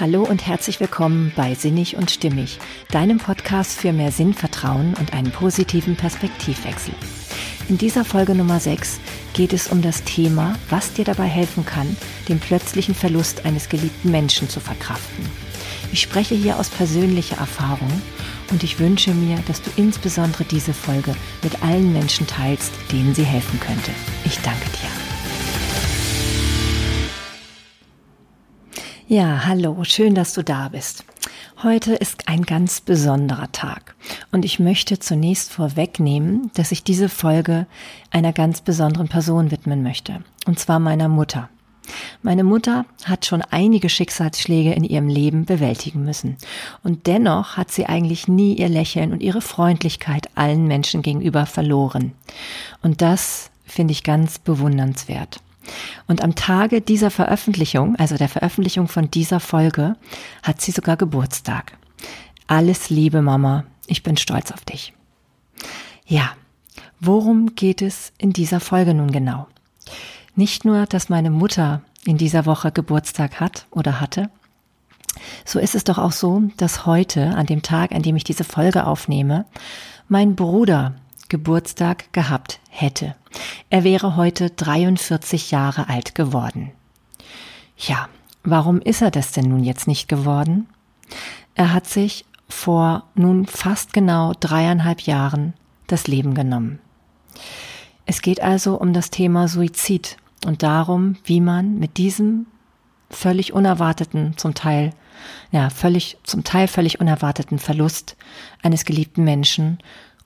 Hallo und herzlich willkommen bei Sinnig und Stimmig, deinem Podcast für mehr Sinn, Vertrauen und einen positiven Perspektivwechsel. In dieser Folge Nummer 6 geht es um das Thema, was dir dabei helfen kann, den plötzlichen Verlust eines geliebten Menschen zu verkraften. Ich spreche hier aus persönlicher Erfahrung und ich wünsche mir, dass du insbesondere diese Folge mit allen Menschen teilst, denen sie helfen könnte. Ich danke dir. Ja, hallo, schön, dass du da bist. Heute ist ein ganz besonderer Tag und ich möchte zunächst vorwegnehmen, dass ich diese Folge einer ganz besonderen Person widmen möchte, und zwar meiner Mutter. Meine Mutter hat schon einige Schicksalsschläge in ihrem Leben bewältigen müssen. Und dennoch hat sie eigentlich nie ihr Lächeln und ihre Freundlichkeit allen Menschen gegenüber verloren. Und das finde ich ganz bewundernswert. Und am Tage dieser Veröffentlichung, also der Veröffentlichung von dieser Folge, hat sie sogar Geburtstag. Alles Liebe, Mama. Ich bin stolz auf dich. Ja, worum geht es in dieser Folge nun genau? Nicht nur, dass meine Mutter in dieser Woche Geburtstag hat oder hatte, so ist es doch auch so, dass heute, an dem Tag, an dem ich diese Folge aufnehme, mein Bruder Geburtstag gehabt hätte. Er wäre heute 43 Jahre alt geworden. Ja, warum ist er das denn nun jetzt nicht geworden? Er hat sich vor nun fast genau dreieinhalb Jahren das Leben genommen. Es geht also um das Thema Suizid und darum, wie man mit diesem völlig unerwarteten, zum Teil, ja, völlig, zum Teil völlig unerwarteten Verlust eines geliebten Menschen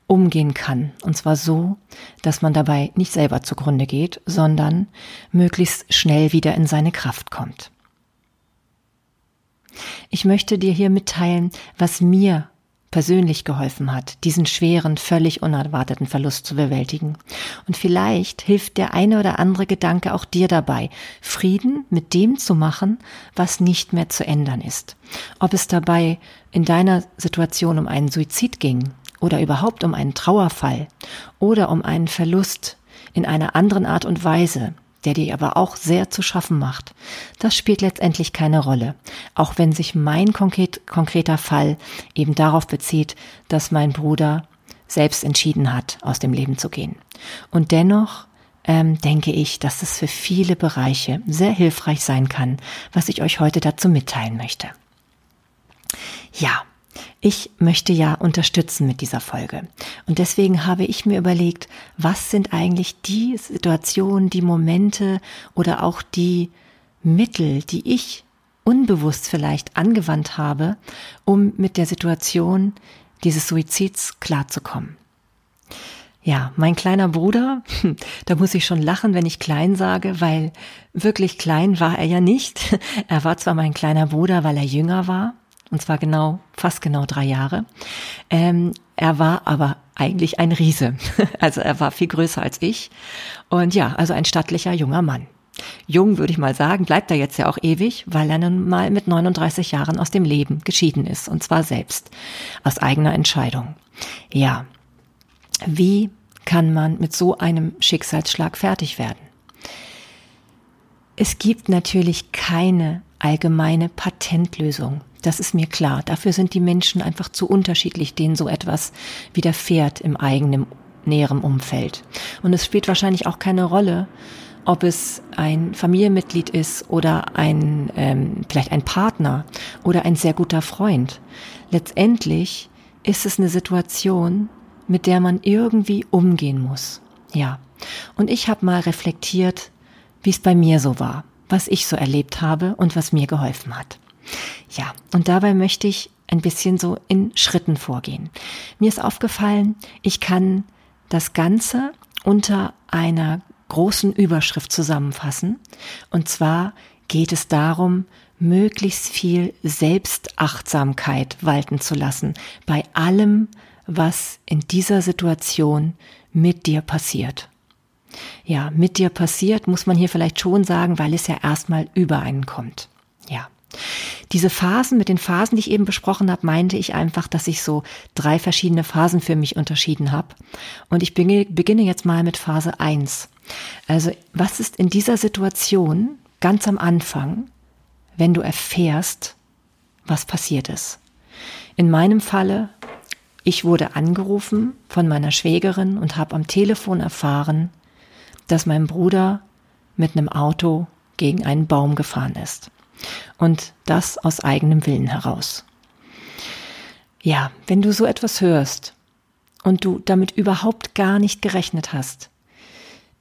umgehen kann. Und zwar so, dass man dabei nicht selber zugrunde geht, sondern möglichst schnell wieder in seine Kraft kommt. Ich möchte dir hier mitteilen, was mir persönlich geholfen hat, diesen schweren, völlig unerwarteten Verlust zu bewältigen. Und vielleicht hilft der eine oder andere Gedanke auch dir dabei, Frieden mit dem zu machen, was nicht mehr zu ändern ist. Ob es dabei in deiner Situation um einen Suizid ging oder überhaupt um einen Trauerfall oder um einen Verlust in einer anderen Art und Weise, der dir aber auch sehr zu schaffen macht, das spielt letztendlich keine Rolle, auch wenn sich mein konkret, konkreter Fall eben darauf bezieht, dass mein Bruder selbst entschieden hat, aus dem Leben zu gehen. Und dennoch ähm, denke ich, dass es für viele Bereiche sehr hilfreich sein kann, was ich euch heute dazu mitteilen möchte. Ja, ich möchte ja unterstützen mit dieser Folge. Und deswegen habe ich mir überlegt, was sind eigentlich die Situationen, die Momente oder auch die Mittel, die ich unbewusst vielleicht angewandt habe, um mit der Situation dieses Suizids klarzukommen. Ja, mein kleiner Bruder, da muss ich schon lachen, wenn ich klein sage, weil wirklich klein war er ja nicht. Er war zwar mein kleiner Bruder, weil er jünger war, und zwar genau, fast genau drei Jahre. Ähm, er war aber eigentlich ein Riese. Also er war viel größer als ich. Und ja, also ein stattlicher junger Mann. Jung würde ich mal sagen, bleibt er jetzt ja auch ewig, weil er nun mal mit 39 Jahren aus dem Leben geschieden ist. Und zwar selbst. Aus eigener Entscheidung. Ja. Wie kann man mit so einem Schicksalsschlag fertig werden? Es gibt natürlich keine allgemeine Patentlösung. Das ist mir klar. Dafür sind die Menschen einfach zu unterschiedlich, denen so etwas widerfährt im eigenen näheren Umfeld. Und es spielt wahrscheinlich auch keine Rolle, ob es ein Familienmitglied ist oder ein ähm, vielleicht ein Partner oder ein sehr guter Freund. Letztendlich ist es eine Situation, mit der man irgendwie umgehen muss. Ja. Und ich habe mal reflektiert, wie es bei mir so war, was ich so erlebt habe und was mir geholfen hat. Ja, und dabei möchte ich ein bisschen so in Schritten vorgehen. Mir ist aufgefallen, ich kann das Ganze unter einer großen Überschrift zusammenfassen. Und zwar geht es darum, möglichst viel Selbstachtsamkeit walten zu lassen bei allem, was in dieser Situation mit dir passiert. Ja, mit dir passiert, muss man hier vielleicht schon sagen, weil es ja erstmal über einen kommt. Diese Phasen, mit den Phasen, die ich eben besprochen habe, meinte ich einfach, dass ich so drei verschiedene Phasen für mich unterschieden habe. Und ich beginne jetzt mal mit Phase eins. Also, was ist in dieser Situation ganz am Anfang, wenn du erfährst, was passiert ist. In meinem Falle, ich wurde angerufen von meiner Schwägerin und habe am Telefon erfahren, dass mein Bruder mit einem Auto gegen einen Baum gefahren ist. Und das aus eigenem Willen heraus. Ja, wenn du so etwas hörst und du damit überhaupt gar nicht gerechnet hast,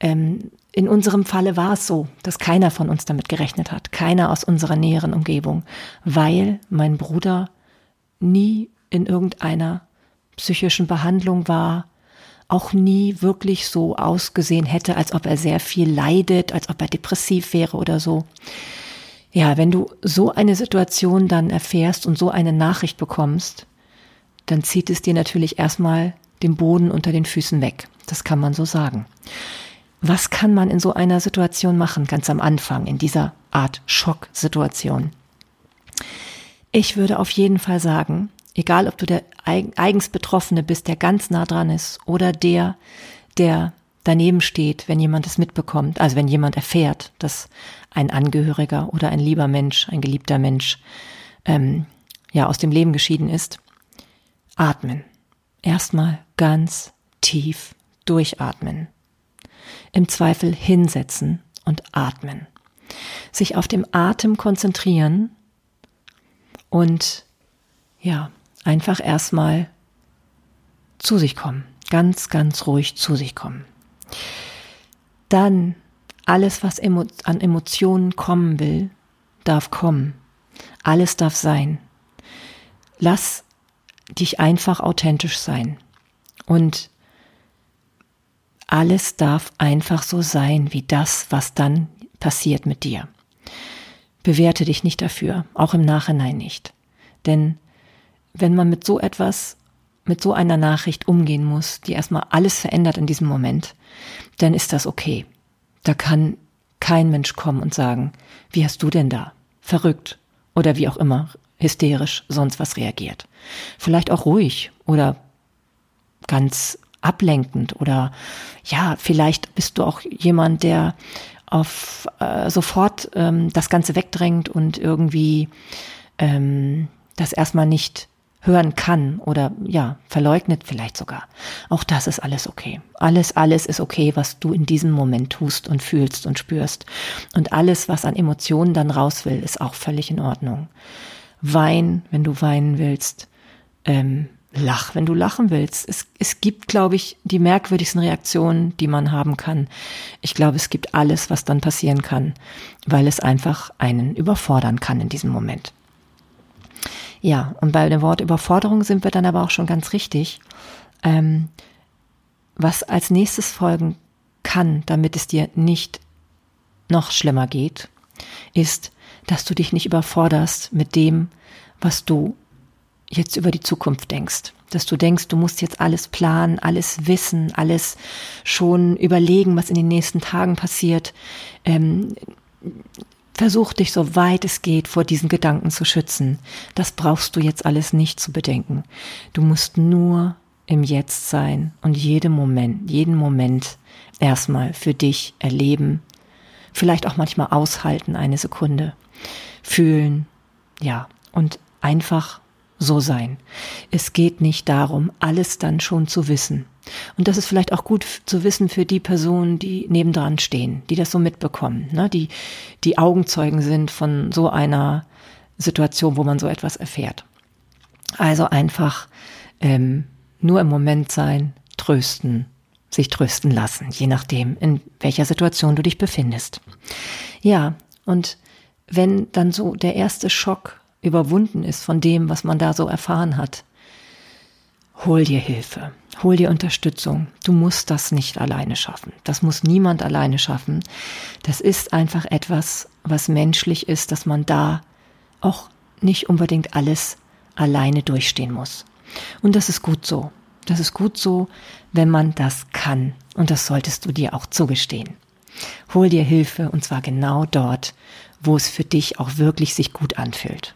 ähm, in unserem Falle war es so, dass keiner von uns damit gerechnet hat, keiner aus unserer näheren Umgebung, weil mein Bruder nie in irgendeiner psychischen Behandlung war, auch nie wirklich so ausgesehen hätte, als ob er sehr viel leidet, als ob er depressiv wäre oder so. Ja, wenn du so eine Situation dann erfährst und so eine Nachricht bekommst, dann zieht es dir natürlich erstmal den Boden unter den Füßen weg. Das kann man so sagen. Was kann man in so einer Situation machen, ganz am Anfang, in dieser Art Schocksituation? Ich würde auf jeden Fall sagen, egal ob du der eigens Betroffene bist, der ganz nah dran ist, oder der, der daneben steht, wenn jemand es mitbekommt, also wenn jemand erfährt, dass ein Angehöriger oder ein lieber Mensch, ein geliebter Mensch, ähm, ja, aus dem Leben geschieden ist, atmen. Erstmal ganz tief durchatmen im Zweifel hinsetzen und atmen. Sich auf dem Atem konzentrieren und ja, einfach erstmal zu sich kommen. Ganz, ganz ruhig zu sich kommen. Dann alles, was an Emotionen kommen will, darf kommen. Alles darf sein. Lass dich einfach authentisch sein. Und alles darf einfach so sein wie das, was dann passiert mit dir. Bewerte dich nicht dafür, auch im Nachhinein nicht. Denn wenn man mit so etwas, mit so einer Nachricht umgehen muss, die erstmal alles verändert in diesem Moment, dann ist das okay. Da kann kein Mensch kommen und sagen, wie hast du denn da? Verrückt oder wie auch immer, hysterisch, sonst was reagiert. Vielleicht auch ruhig oder ganz ablenkend oder ja, vielleicht bist du auch jemand, der auf äh, sofort ähm, das Ganze wegdrängt und irgendwie ähm, das erstmal nicht hören kann oder ja, verleugnet vielleicht sogar. Auch das ist alles okay. Alles, alles ist okay, was du in diesem Moment tust und fühlst und spürst. Und alles, was an Emotionen dann raus will, ist auch völlig in Ordnung. Wein, wenn du weinen willst. Ähm, lach, wenn du lachen willst. Es, es gibt, glaube ich, die merkwürdigsten Reaktionen, die man haben kann. Ich glaube, es gibt alles, was dann passieren kann, weil es einfach einen überfordern kann in diesem Moment. Ja, und bei dem Wort Überforderung sind wir dann aber auch schon ganz richtig. Ähm, was als nächstes folgen kann, damit es dir nicht noch schlimmer geht, ist, dass du dich nicht überforderst mit dem, was du jetzt über die Zukunft denkst. Dass du denkst, du musst jetzt alles planen, alles wissen, alles schon überlegen, was in den nächsten Tagen passiert. Ähm, versuch dich so weit es geht vor diesen Gedanken zu schützen. Das brauchst du jetzt alles nicht zu bedenken. Du musst nur im Jetzt sein und jeden Moment, jeden Moment erstmal für dich erleben. Vielleicht auch manchmal aushalten, eine Sekunde. Fühlen, ja, und einfach so sein. Es geht nicht darum, alles dann schon zu wissen. Und das ist vielleicht auch gut zu wissen für die Personen, die nebendran stehen, die das so mitbekommen, ne? die, die Augenzeugen sind von so einer Situation, wo man so etwas erfährt. Also einfach ähm, nur im Moment sein, trösten, sich trösten lassen, je nachdem, in welcher Situation du dich befindest. Ja, und wenn dann so der erste Schock überwunden ist von dem, was man da so erfahren hat, hol dir Hilfe, hol dir Unterstützung. Du musst das nicht alleine schaffen. Das muss niemand alleine schaffen. Das ist einfach etwas, was menschlich ist, dass man da auch nicht unbedingt alles alleine durchstehen muss. Und das ist gut so. Das ist gut so, wenn man das kann. Und das solltest du dir auch zugestehen. Hol dir Hilfe und zwar genau dort, wo es für dich auch wirklich sich gut anfühlt.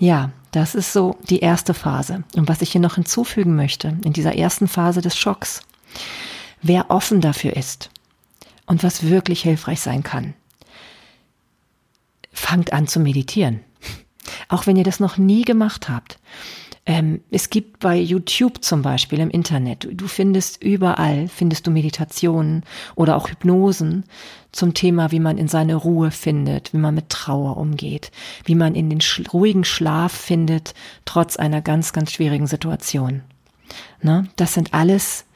Ja, das ist so die erste Phase. Und was ich hier noch hinzufügen möchte, in dieser ersten Phase des Schocks, wer offen dafür ist und was wirklich hilfreich sein kann, fangt an zu meditieren. Auch wenn ihr das noch nie gemacht habt. Ähm, es gibt bei YouTube zum Beispiel im Internet, du findest überall, findest du Meditationen oder auch Hypnosen zum Thema, wie man in seine Ruhe findet, wie man mit Trauer umgeht, wie man in den sch ruhigen Schlaf findet, trotz einer ganz, ganz schwierigen Situation. Ne? Das sind alles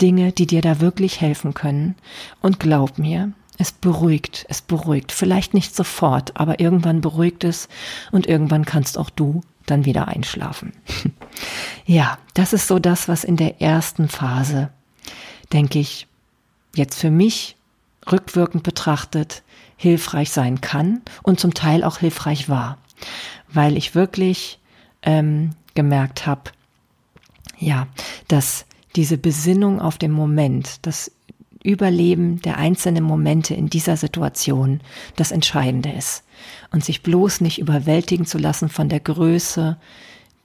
Dinge, die dir da wirklich helfen können. Und glaub mir, es beruhigt, es beruhigt. Vielleicht nicht sofort, aber irgendwann beruhigt es und irgendwann kannst auch du dann wieder einschlafen. ja, das ist so das, was in der ersten Phase, denke ich, jetzt für mich rückwirkend betrachtet hilfreich sein kann und zum Teil auch hilfreich war, weil ich wirklich ähm, gemerkt habe, ja, dass diese Besinnung auf den Moment, das Überleben der einzelnen Momente in dieser Situation das Entscheidende ist. Und sich bloß nicht überwältigen zu lassen von der Größe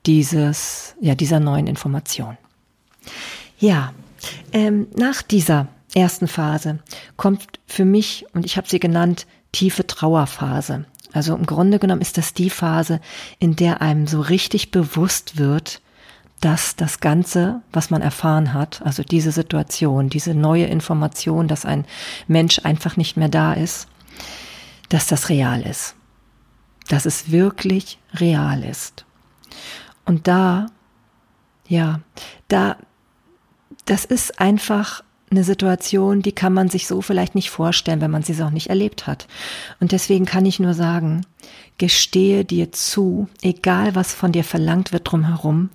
dieses, ja, dieser neuen Information. Ja, ähm, nach dieser ersten Phase kommt für mich, und ich habe sie genannt, tiefe Trauerphase. Also im Grunde genommen ist das die Phase, in der einem so richtig bewusst wird, dass das Ganze, was man erfahren hat, also diese Situation, diese neue Information, dass ein Mensch einfach nicht mehr da ist, dass das real ist. Dass es wirklich real ist. Und da, ja, da, das ist einfach eine Situation, die kann man sich so vielleicht nicht vorstellen, wenn man sie auch nicht erlebt hat. Und deswegen kann ich nur sagen, gestehe dir zu, egal was von dir verlangt wird drumherum,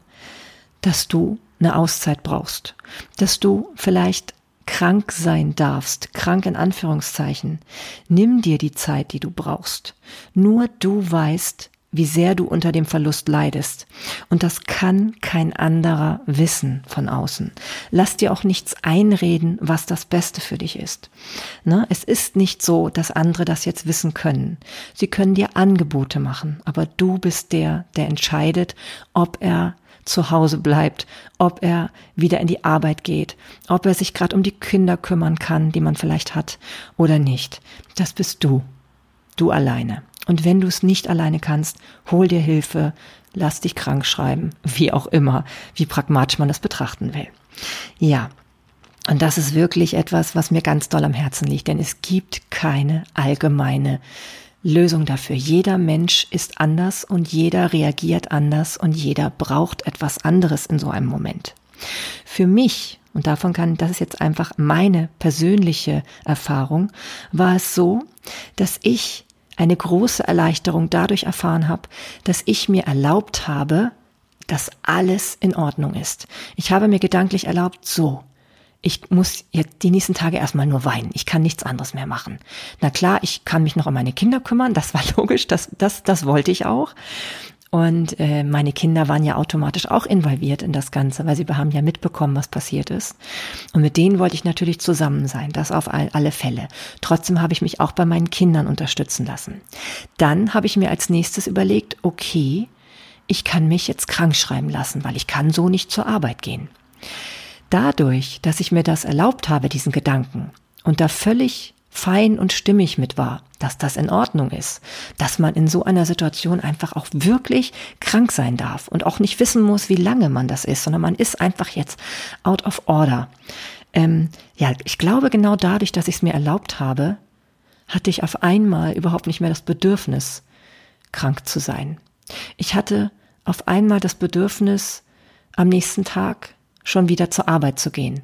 dass du eine Auszeit brauchst, dass du vielleicht krank sein darfst, krank in Anführungszeichen. Nimm dir die Zeit, die du brauchst. Nur du weißt, wie sehr du unter dem Verlust leidest. Und das kann kein anderer wissen von außen. Lass dir auch nichts einreden, was das Beste für dich ist. Ne? Es ist nicht so, dass andere das jetzt wissen können. Sie können dir Angebote machen, aber du bist der, der entscheidet, ob er zu Hause bleibt, ob er wieder in die Arbeit geht, ob er sich gerade um die Kinder kümmern kann, die man vielleicht hat oder nicht. Das bist du. Du alleine. Und wenn du es nicht alleine kannst, hol dir Hilfe, lass dich krank schreiben, wie auch immer, wie pragmatisch man das betrachten will. Ja. Und das ist wirklich etwas, was mir ganz doll am Herzen liegt, denn es gibt keine allgemeine Lösung dafür. Jeder Mensch ist anders und jeder reagiert anders und jeder braucht etwas anderes in so einem Moment. Für mich, und davon kann, das ist jetzt einfach meine persönliche Erfahrung, war es so, dass ich eine große Erleichterung dadurch erfahren habe, dass ich mir erlaubt habe, dass alles in Ordnung ist. Ich habe mir gedanklich erlaubt, so, ich muss jetzt die nächsten Tage erstmal nur weinen. Ich kann nichts anderes mehr machen. Na klar, ich kann mich noch um meine Kinder kümmern. Das war logisch. Das, das, das wollte ich auch. Und äh, meine Kinder waren ja automatisch auch involviert in das Ganze, weil sie haben ja mitbekommen, was passiert ist. Und mit denen wollte ich natürlich zusammen sein, das auf all, alle Fälle. Trotzdem habe ich mich auch bei meinen Kindern unterstützen lassen. Dann habe ich mir als nächstes überlegt, okay, ich kann mich jetzt krank schreiben lassen, weil ich kann so nicht zur Arbeit gehen dadurch, dass ich mir das erlaubt habe, diesen Gedanken, und da völlig fein und stimmig mit war, dass das in Ordnung ist, dass man in so einer Situation einfach auch wirklich krank sein darf und auch nicht wissen muss, wie lange man das ist, sondern man ist einfach jetzt out of order. Ähm, ja, ich glaube genau dadurch, dass ich es mir erlaubt habe, hatte ich auf einmal überhaupt nicht mehr das Bedürfnis, krank zu sein. Ich hatte auf einmal das Bedürfnis, am nächsten Tag schon wieder zur Arbeit zu gehen.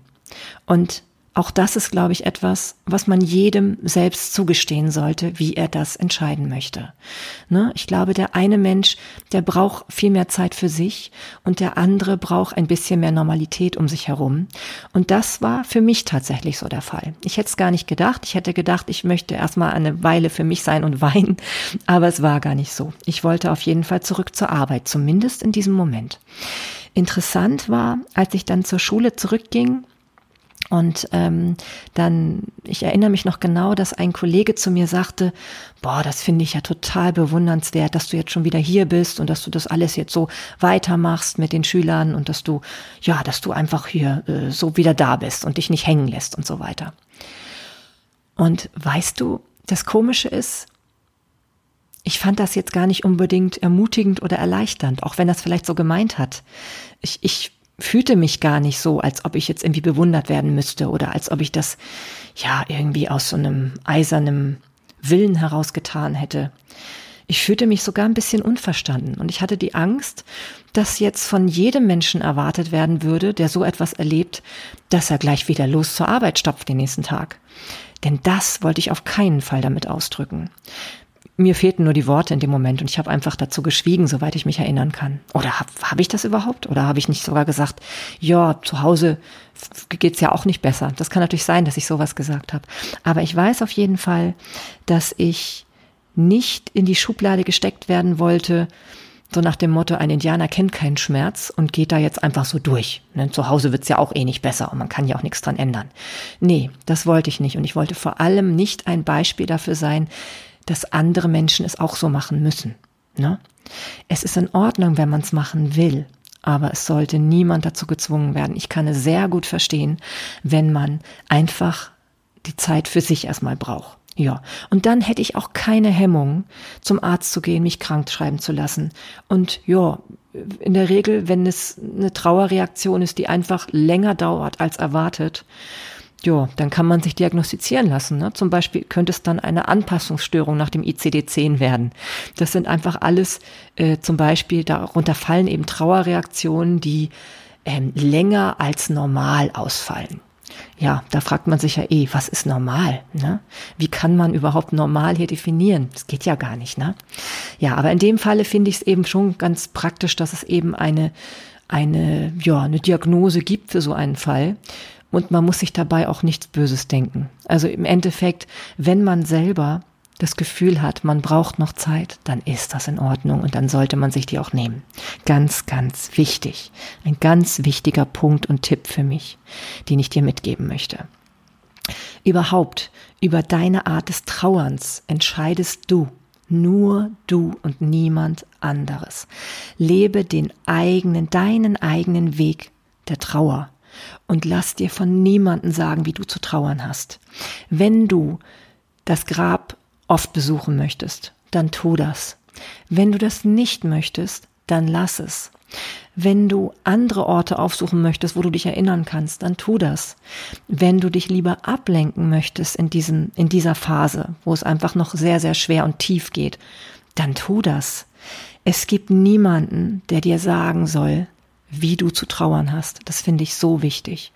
Und auch das ist, glaube ich, etwas, was man jedem selbst zugestehen sollte, wie er das entscheiden möchte. Ne? Ich glaube, der eine Mensch, der braucht viel mehr Zeit für sich und der andere braucht ein bisschen mehr Normalität um sich herum. Und das war für mich tatsächlich so der Fall. Ich hätte es gar nicht gedacht. Ich hätte gedacht, ich möchte erstmal eine Weile für mich sein und weinen, aber es war gar nicht so. Ich wollte auf jeden Fall zurück zur Arbeit, zumindest in diesem Moment. Interessant war, als ich dann zur Schule zurückging, und ähm, dann, ich erinnere mich noch genau, dass ein Kollege zu mir sagte, boah, das finde ich ja total bewundernswert, dass du jetzt schon wieder hier bist und dass du das alles jetzt so weitermachst mit den Schülern und dass du, ja, dass du einfach hier äh, so wieder da bist und dich nicht hängen lässt und so weiter. Und weißt du, das Komische ist, ich fand das jetzt gar nicht unbedingt ermutigend oder erleichternd, auch wenn das vielleicht so gemeint hat. Ich, ich fühlte mich gar nicht so, als ob ich jetzt irgendwie bewundert werden müsste oder als ob ich das ja irgendwie aus so einem eisernen Willen herausgetan hätte. Ich fühlte mich sogar ein bisschen unverstanden und ich hatte die Angst, dass jetzt von jedem Menschen erwartet werden würde, der so etwas erlebt, dass er gleich wieder los zur Arbeit stopft den nächsten Tag. Denn das wollte ich auf keinen Fall damit ausdrücken. Mir fehlten nur die Worte in dem Moment und ich habe einfach dazu geschwiegen, soweit ich mich erinnern kann. Oder habe hab ich das überhaupt? Oder habe ich nicht sogar gesagt, ja, zu Hause geht's ja auch nicht besser. Das kann natürlich sein, dass ich sowas gesagt habe. Aber ich weiß auf jeden Fall, dass ich nicht in die Schublade gesteckt werden wollte, so nach dem Motto, ein Indianer kennt keinen Schmerz und geht da jetzt einfach so durch. Ne? Zu Hause wird's ja auch eh nicht besser und man kann ja auch nichts dran ändern. Nee, das wollte ich nicht. Und ich wollte vor allem nicht ein Beispiel dafür sein, dass andere Menschen es auch so machen müssen. Ne? Es ist in Ordnung, wenn man es machen will, aber es sollte niemand dazu gezwungen werden. Ich kann es sehr gut verstehen, wenn man einfach die Zeit für sich erstmal braucht. Ja, und dann hätte ich auch keine Hemmung, zum Arzt zu gehen, mich krank schreiben zu lassen. Und ja, in der Regel, wenn es eine Trauerreaktion ist, die einfach länger dauert als erwartet, ja, dann kann man sich diagnostizieren lassen. Ne? Zum Beispiel könnte es dann eine Anpassungsstörung nach dem ICD-10 werden. Das sind einfach alles, äh, zum Beispiel, darunter fallen eben Trauerreaktionen, die ähm, länger als normal ausfallen. Ja, da fragt man sich ja eh, was ist normal? Ne? Wie kann man überhaupt normal hier definieren? Das geht ja gar nicht, ne? Ja, aber in dem Falle finde ich es eben schon ganz praktisch, dass es eben eine, eine, ja, eine Diagnose gibt für so einen Fall. Und man muss sich dabei auch nichts Böses denken. Also im Endeffekt, wenn man selber das Gefühl hat, man braucht noch Zeit, dann ist das in Ordnung und dann sollte man sich die auch nehmen. Ganz, ganz wichtig. Ein ganz wichtiger Punkt und Tipp für mich, den ich dir mitgeben möchte. Überhaupt, über deine Art des Trauerns entscheidest du. Nur du und niemand anderes. Lebe den eigenen, deinen eigenen Weg der Trauer und lass dir von niemanden sagen, wie du zu trauern hast. Wenn du das Grab oft besuchen möchtest, dann tu das. Wenn du das nicht möchtest, dann lass es. Wenn du andere Orte aufsuchen möchtest, wo du dich erinnern kannst, dann tu das. Wenn du dich lieber ablenken möchtest in diesem, in dieser Phase, wo es einfach noch sehr, sehr schwer und tief geht, dann tu das. Es gibt niemanden, der dir sagen soll, wie du zu trauern hast. Das finde ich so wichtig.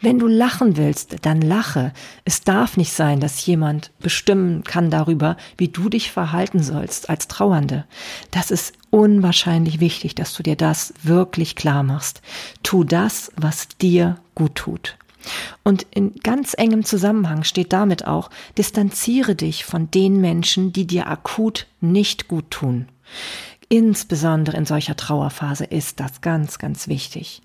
Wenn du lachen willst, dann lache. Es darf nicht sein, dass jemand bestimmen kann darüber, wie du dich verhalten sollst als Trauernde. Das ist unwahrscheinlich wichtig, dass du dir das wirklich klar machst. Tu das, was dir gut tut. Und in ganz engem Zusammenhang steht damit auch, distanziere dich von den Menschen, die dir akut nicht gut tun. Insbesondere in solcher Trauerphase ist das ganz, ganz wichtig.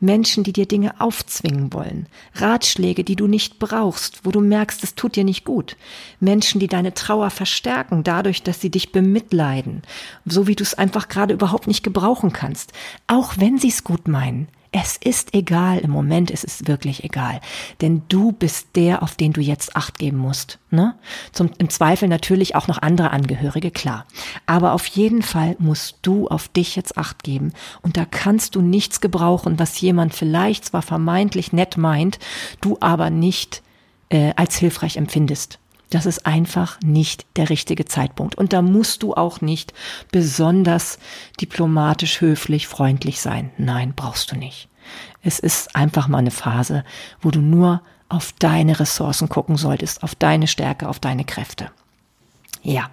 Menschen, die dir Dinge aufzwingen wollen. Ratschläge, die du nicht brauchst, wo du merkst, es tut dir nicht gut. Menschen, die deine Trauer verstärken, dadurch, dass sie dich bemitleiden. So wie du es einfach gerade überhaupt nicht gebrauchen kannst. Auch wenn sie es gut meinen. Es ist egal, im Moment ist es wirklich egal. Denn du bist der, auf den du jetzt Acht geben musst. Ne? Zum, Im Zweifel natürlich auch noch andere Angehörige, klar. Aber auf jeden Fall musst du auf dich jetzt Acht geben. Und da kannst du nichts gebrauchen, was jemand vielleicht zwar vermeintlich nett meint, du aber nicht äh, als hilfreich empfindest. Das ist einfach nicht der richtige Zeitpunkt. Und da musst du auch nicht besonders diplomatisch, höflich, freundlich sein. Nein, brauchst du nicht. Es ist einfach mal eine Phase, wo du nur auf deine Ressourcen gucken solltest, auf deine Stärke, auf deine Kräfte. Ja.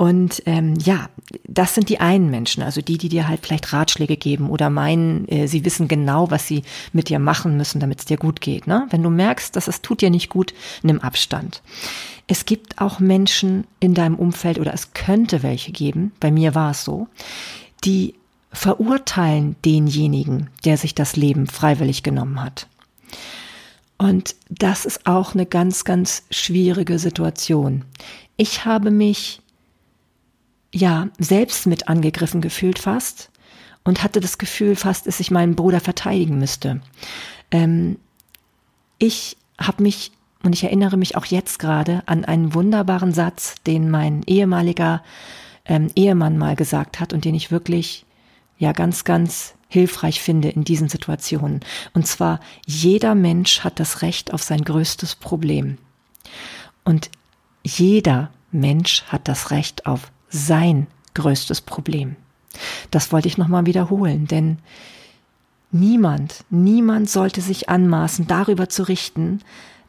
Und ähm, ja, das sind die einen Menschen, also die, die dir halt vielleicht Ratschläge geben oder meinen, äh, sie wissen genau, was sie mit dir machen müssen, damit es dir gut geht. Ne? Wenn du merkst, dass es tut dir nicht gut, nimm Abstand. Es gibt auch Menschen in deinem Umfeld oder es könnte welche geben, bei mir war es so, die verurteilen denjenigen, der sich das Leben freiwillig genommen hat. Und das ist auch eine ganz, ganz schwierige Situation. Ich habe mich ja, selbst mit angegriffen gefühlt fast und hatte das Gefühl fast, dass ich meinen Bruder verteidigen müsste. Ähm, ich habe mich, und ich erinnere mich auch jetzt gerade an einen wunderbaren Satz, den mein ehemaliger ähm, Ehemann mal gesagt hat und den ich wirklich ja ganz, ganz hilfreich finde in diesen Situationen. Und zwar, jeder Mensch hat das Recht auf sein größtes Problem. Und jeder Mensch hat das Recht auf sein größtes Problem. Das wollte ich nochmal wiederholen, denn niemand, niemand sollte sich anmaßen, darüber zu richten,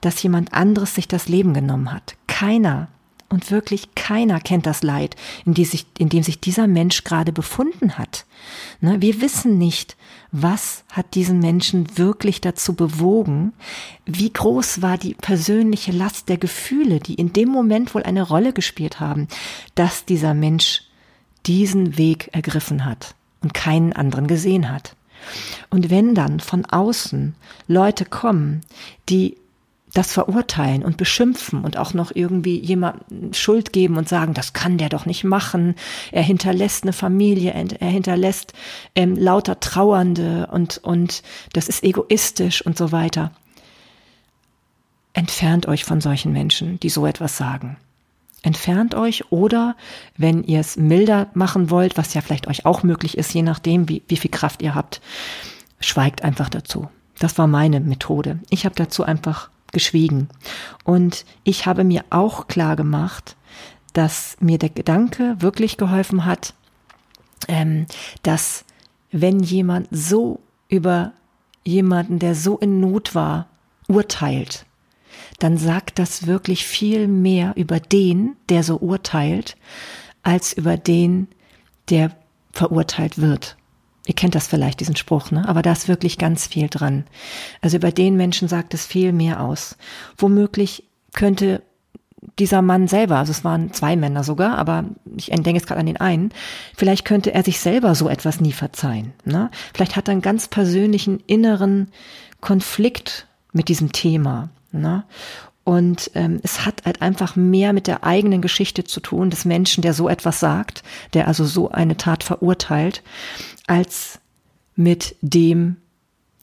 dass jemand anderes sich das Leben genommen hat. Keiner und wirklich keiner kennt das Leid, in, sich, in dem sich dieser Mensch gerade befunden hat. Ne? Wir wissen nicht, was hat diesen Menschen wirklich dazu bewogen, wie groß war die persönliche Last der Gefühle, die in dem Moment wohl eine Rolle gespielt haben, dass dieser Mensch diesen Weg ergriffen hat und keinen anderen gesehen hat. Und wenn dann von außen Leute kommen, die das verurteilen und beschimpfen und auch noch irgendwie jemandem Schuld geben und sagen, das kann der doch nicht machen. Er hinterlässt eine Familie, er hinterlässt ähm, lauter Trauernde und, und das ist egoistisch und so weiter. Entfernt euch von solchen Menschen, die so etwas sagen. Entfernt euch oder wenn ihr es milder machen wollt, was ja vielleicht euch auch möglich ist, je nachdem, wie, wie viel Kraft ihr habt, schweigt einfach dazu. Das war meine Methode. Ich habe dazu einfach geschwiegen. Und ich habe mir auch klar gemacht, dass mir der Gedanke wirklich geholfen hat, ähm, dass wenn jemand so über jemanden, der so in Not war, urteilt, dann sagt das wirklich viel mehr über den, der so urteilt, als über den, der verurteilt wird. Ihr kennt das vielleicht, diesen Spruch, ne? aber da ist wirklich ganz viel dran. Also über den Menschen sagt es viel mehr aus. Womöglich könnte dieser Mann selber, also es waren zwei Männer sogar, aber ich denke jetzt gerade an den einen, vielleicht könnte er sich selber so etwas nie verzeihen. Ne? Vielleicht hat er einen ganz persönlichen inneren Konflikt mit diesem Thema. Ne? Und ähm, es hat halt einfach mehr mit der eigenen Geschichte zu tun, des Menschen, der so etwas sagt, der also so eine Tat verurteilt, als mit dem,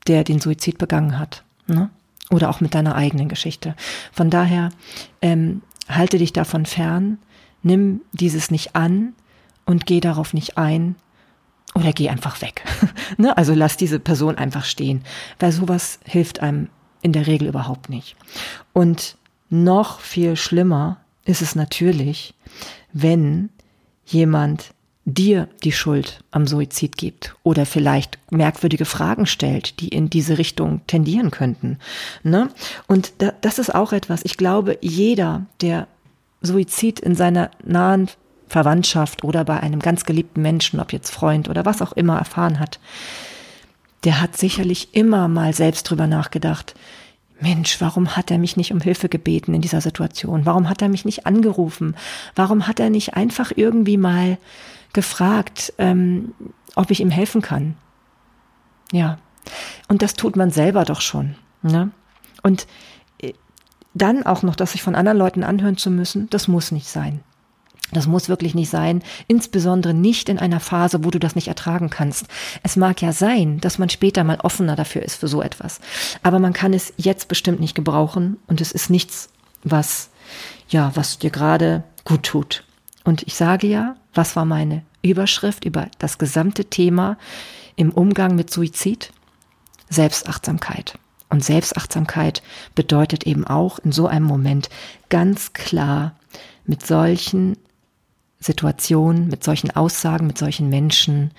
der den Suizid begangen hat. Ne? Oder auch mit deiner eigenen Geschichte. Von daher ähm, halte dich davon fern, nimm dieses nicht an und geh darauf nicht ein oder geh einfach weg. ne? Also lass diese Person einfach stehen, weil sowas hilft einem in der Regel überhaupt nicht. Und noch viel schlimmer ist es natürlich, wenn jemand dir die Schuld am Suizid gibt oder vielleicht merkwürdige Fragen stellt, die in diese Richtung tendieren könnten. Ne? Und da, das ist auch etwas, ich glaube, jeder, der Suizid in seiner nahen Verwandtschaft oder bei einem ganz geliebten Menschen, ob jetzt Freund oder was auch immer erfahren hat, der hat sicherlich immer mal selbst drüber nachgedacht, Mensch, warum hat er mich nicht um Hilfe gebeten in dieser Situation? Warum hat er mich nicht angerufen? Warum hat er nicht einfach irgendwie mal gefragt, ähm, ob ich ihm helfen kann? Ja, und das tut man selber doch schon. Ne? Und äh, dann auch noch, dass sich von anderen Leuten anhören zu müssen, das muss nicht sein. Das muss wirklich nicht sein, insbesondere nicht in einer Phase, wo du das nicht ertragen kannst. Es mag ja sein, dass man später mal offener dafür ist für so etwas, aber man kann es jetzt bestimmt nicht gebrauchen und es ist nichts, was ja, was dir gerade gut tut. Und ich sage ja, was war meine Überschrift über das gesamte Thema im Umgang mit Suizid? Selbstachtsamkeit. Und Selbstachtsamkeit bedeutet eben auch in so einem Moment ganz klar mit solchen Situationen, mit solchen Aussagen, mit solchen Menschen,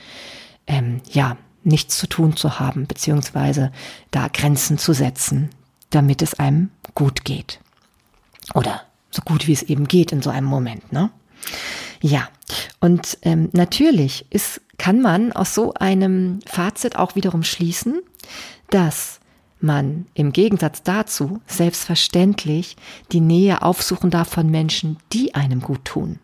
ähm, ja, nichts zu tun zu haben, beziehungsweise da Grenzen zu setzen, damit es einem gut geht. Oder so gut wie es eben geht in so einem Moment, ne? Ja, und ähm, natürlich ist, kann man aus so einem Fazit auch wiederum schließen, dass man im Gegensatz dazu selbstverständlich die Nähe aufsuchen darf von Menschen, die einem gut tun.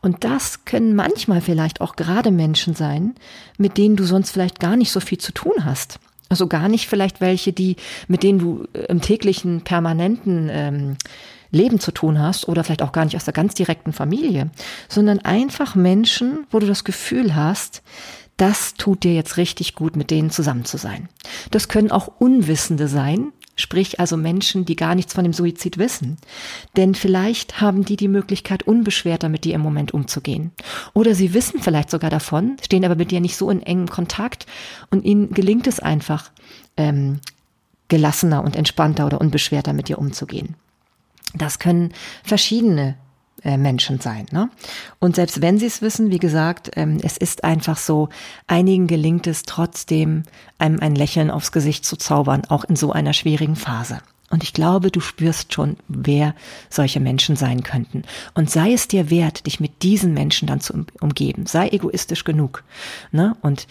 Und das können manchmal vielleicht auch gerade Menschen sein, mit denen du sonst vielleicht gar nicht so viel zu tun hast. Also gar nicht vielleicht welche, die, mit denen du äh, im täglichen, permanenten ähm, Leben zu tun hast oder vielleicht auch gar nicht aus der ganz direkten Familie, sondern einfach Menschen, wo du das Gefühl hast, das tut dir jetzt richtig gut, mit denen zusammen zu sein. Das können auch Unwissende sein, Sprich also Menschen, die gar nichts von dem Suizid wissen. Denn vielleicht haben die die Möglichkeit, unbeschwerter mit dir im Moment umzugehen. Oder sie wissen vielleicht sogar davon, stehen aber mit dir nicht so in engem Kontakt und ihnen gelingt es einfach, ähm, gelassener und entspannter oder unbeschwerter mit dir umzugehen. Das können verschiedene äh, Menschen sein. Ne? Und selbst wenn sie es wissen, wie gesagt, ähm, es ist einfach so, einigen gelingt es trotzdem, einem ein Lächeln aufs Gesicht zu zaubern, auch in so einer schwierigen Phase. Und ich glaube, du spürst schon, wer solche Menschen sein könnten. Und sei es dir wert, dich mit diesen Menschen dann zu umgeben. Sei egoistisch genug. Ne? Und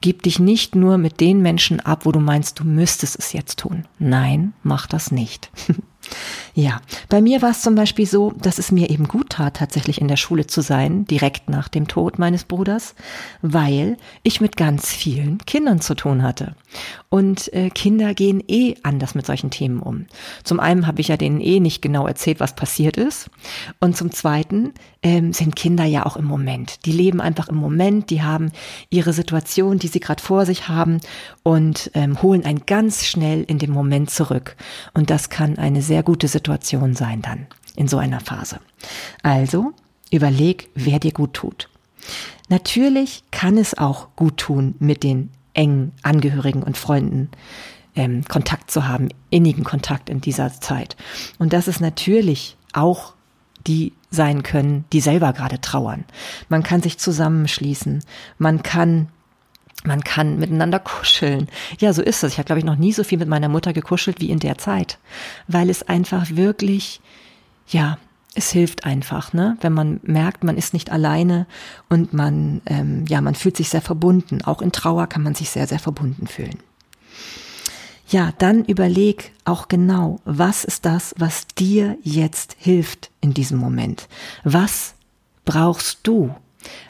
gib dich nicht nur mit den Menschen ab, wo du meinst, du müsstest es jetzt tun. Nein, mach das nicht. Ja, bei mir war es zum Beispiel so, dass es mir eben gut tat, tatsächlich in der Schule zu sein, direkt nach dem Tod meines Bruders, weil ich mit ganz vielen Kindern zu tun hatte. Und äh, Kinder gehen eh anders mit solchen Themen um. Zum einen habe ich ja denen eh nicht genau erzählt, was passiert ist. Und zum zweiten ähm, sind Kinder ja auch im Moment. Die leben einfach im Moment, die haben ihre Situation, die sie gerade vor sich haben und ähm, holen einen ganz schnell in den Moment zurück. Und das kann eine sehr gute Situation sein dann in so einer Phase. Also überleg, wer dir gut tut. Natürlich kann es auch gut tun, mit den engen Angehörigen und Freunden ähm, Kontakt zu haben, innigen Kontakt in dieser Zeit. Und das ist natürlich auch die sein können, die selber gerade trauern. Man kann sich zusammenschließen, man kann man kann miteinander kuscheln. Ja, so ist es. Ich habe, glaube ich, noch nie so viel mit meiner Mutter gekuschelt wie in der Zeit, weil es einfach wirklich, ja, es hilft einfach, ne? Wenn man merkt, man ist nicht alleine und man, ähm, ja, man fühlt sich sehr verbunden. Auch in Trauer kann man sich sehr, sehr verbunden fühlen. Ja, dann überleg auch genau, was ist das, was dir jetzt hilft in diesem Moment? Was brauchst du?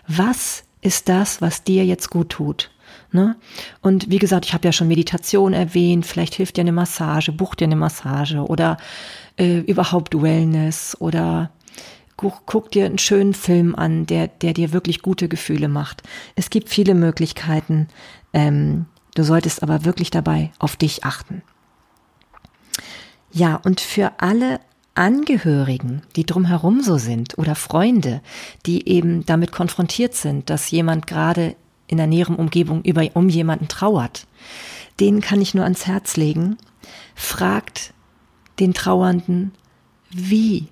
Was ist das, was dir jetzt gut tut? Ne? Und wie gesagt, ich habe ja schon Meditation erwähnt, vielleicht hilft dir eine Massage, buch dir eine Massage oder äh, überhaupt Wellness oder guck, dir einen schönen Film an, der, der dir wirklich gute Gefühle macht. Es gibt viele Möglichkeiten, ähm, Du solltest aber wirklich dabei auf dich achten. Ja, und für alle Angehörigen, die drumherum so sind oder Freunde, die eben damit konfrontiert sind, dass jemand gerade in der näheren Umgebung über, um jemanden trauert, denen kann ich nur ans Herz legen, fragt den Trauernden, wie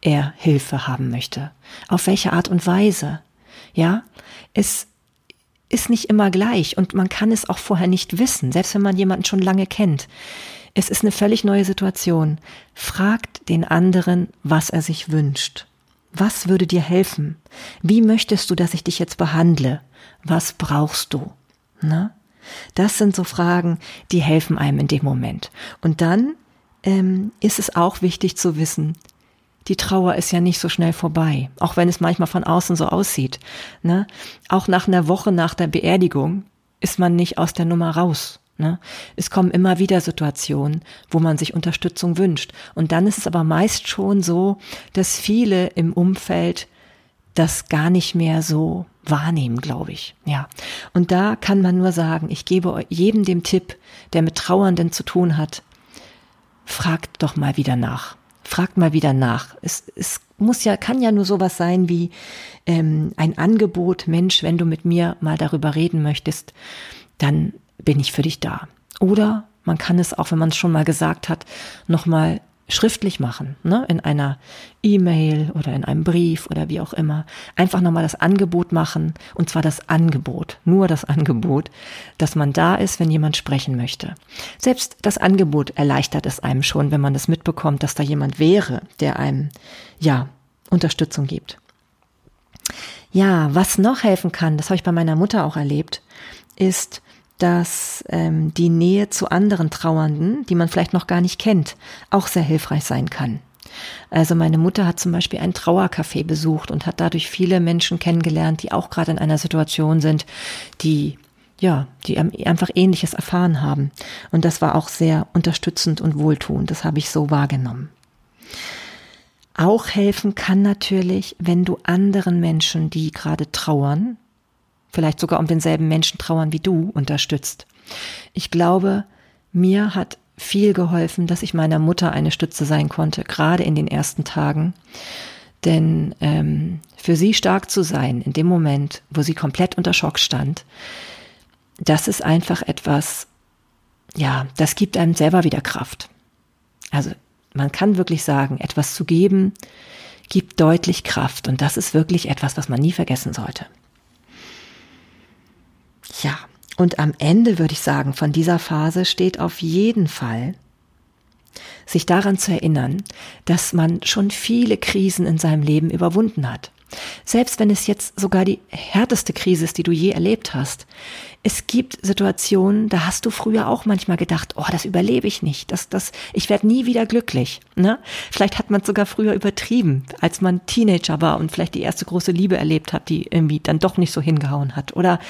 er Hilfe haben möchte, auf welche Art und Weise. Ja, es ist nicht immer gleich und man kann es auch vorher nicht wissen, selbst wenn man jemanden schon lange kennt. Es ist eine völlig neue Situation. Fragt den anderen, was er sich wünscht. Was würde dir helfen? Wie möchtest du, dass ich dich jetzt behandle? Was brauchst du? Na? Das sind so Fragen, die helfen einem in dem Moment. Und dann ähm, ist es auch wichtig zu wissen, die Trauer ist ja nicht so schnell vorbei, auch wenn es manchmal von außen so aussieht. Ne? Auch nach einer Woche nach der Beerdigung ist man nicht aus der Nummer raus. Ne? Es kommen immer wieder Situationen, wo man sich Unterstützung wünscht. Und dann ist es aber meist schon so, dass viele im Umfeld das gar nicht mehr so wahrnehmen, glaube ich. Ja. Und da kann man nur sagen, ich gebe jedem dem Tipp, der mit Trauernden zu tun hat, fragt doch mal wieder nach fragt mal wieder nach. Es, es muss ja, kann ja nur sowas sein wie ähm, ein Angebot, Mensch, wenn du mit mir mal darüber reden möchtest, dann bin ich für dich da. Oder man kann es auch, wenn man es schon mal gesagt hat, nochmal schriftlich machen, ne? in einer E-Mail oder in einem Brief oder wie auch immer. Einfach nochmal das Angebot machen, und zwar das Angebot, nur das Angebot, dass man da ist, wenn jemand sprechen möchte. Selbst das Angebot erleichtert es einem schon, wenn man das mitbekommt, dass da jemand wäre, der einem, ja, Unterstützung gibt. Ja, was noch helfen kann, das habe ich bei meiner Mutter auch erlebt, ist, dass ähm, die Nähe zu anderen Trauernden, die man vielleicht noch gar nicht kennt, auch sehr hilfreich sein kann. Also meine Mutter hat zum Beispiel ein Trauercafé besucht und hat dadurch viele Menschen kennengelernt, die auch gerade in einer Situation sind, die ja, die einfach Ähnliches erfahren haben. Und das war auch sehr unterstützend und wohltuend. Das habe ich so wahrgenommen. Auch helfen kann natürlich, wenn du anderen Menschen, die gerade trauern, vielleicht sogar um denselben Menschen trauern wie du, unterstützt. Ich glaube, mir hat viel geholfen, dass ich meiner Mutter eine Stütze sein konnte, gerade in den ersten Tagen. Denn ähm, für sie stark zu sein in dem Moment, wo sie komplett unter Schock stand, das ist einfach etwas, ja, das gibt einem selber wieder Kraft. Also man kann wirklich sagen, etwas zu geben, gibt deutlich Kraft. Und das ist wirklich etwas, was man nie vergessen sollte. Ja, und am Ende würde ich sagen, von dieser Phase steht auf jeden Fall, sich daran zu erinnern, dass man schon viele Krisen in seinem Leben überwunden hat. Selbst wenn es jetzt sogar die härteste Krise ist, die du je erlebt hast. Es gibt Situationen, da hast du früher auch manchmal gedacht, oh, das überlebe ich nicht, das, das, ich werde nie wieder glücklich. Ne? Vielleicht hat man es sogar früher übertrieben, als man Teenager war und vielleicht die erste große Liebe erlebt hat, die irgendwie dann doch nicht so hingehauen hat. Oder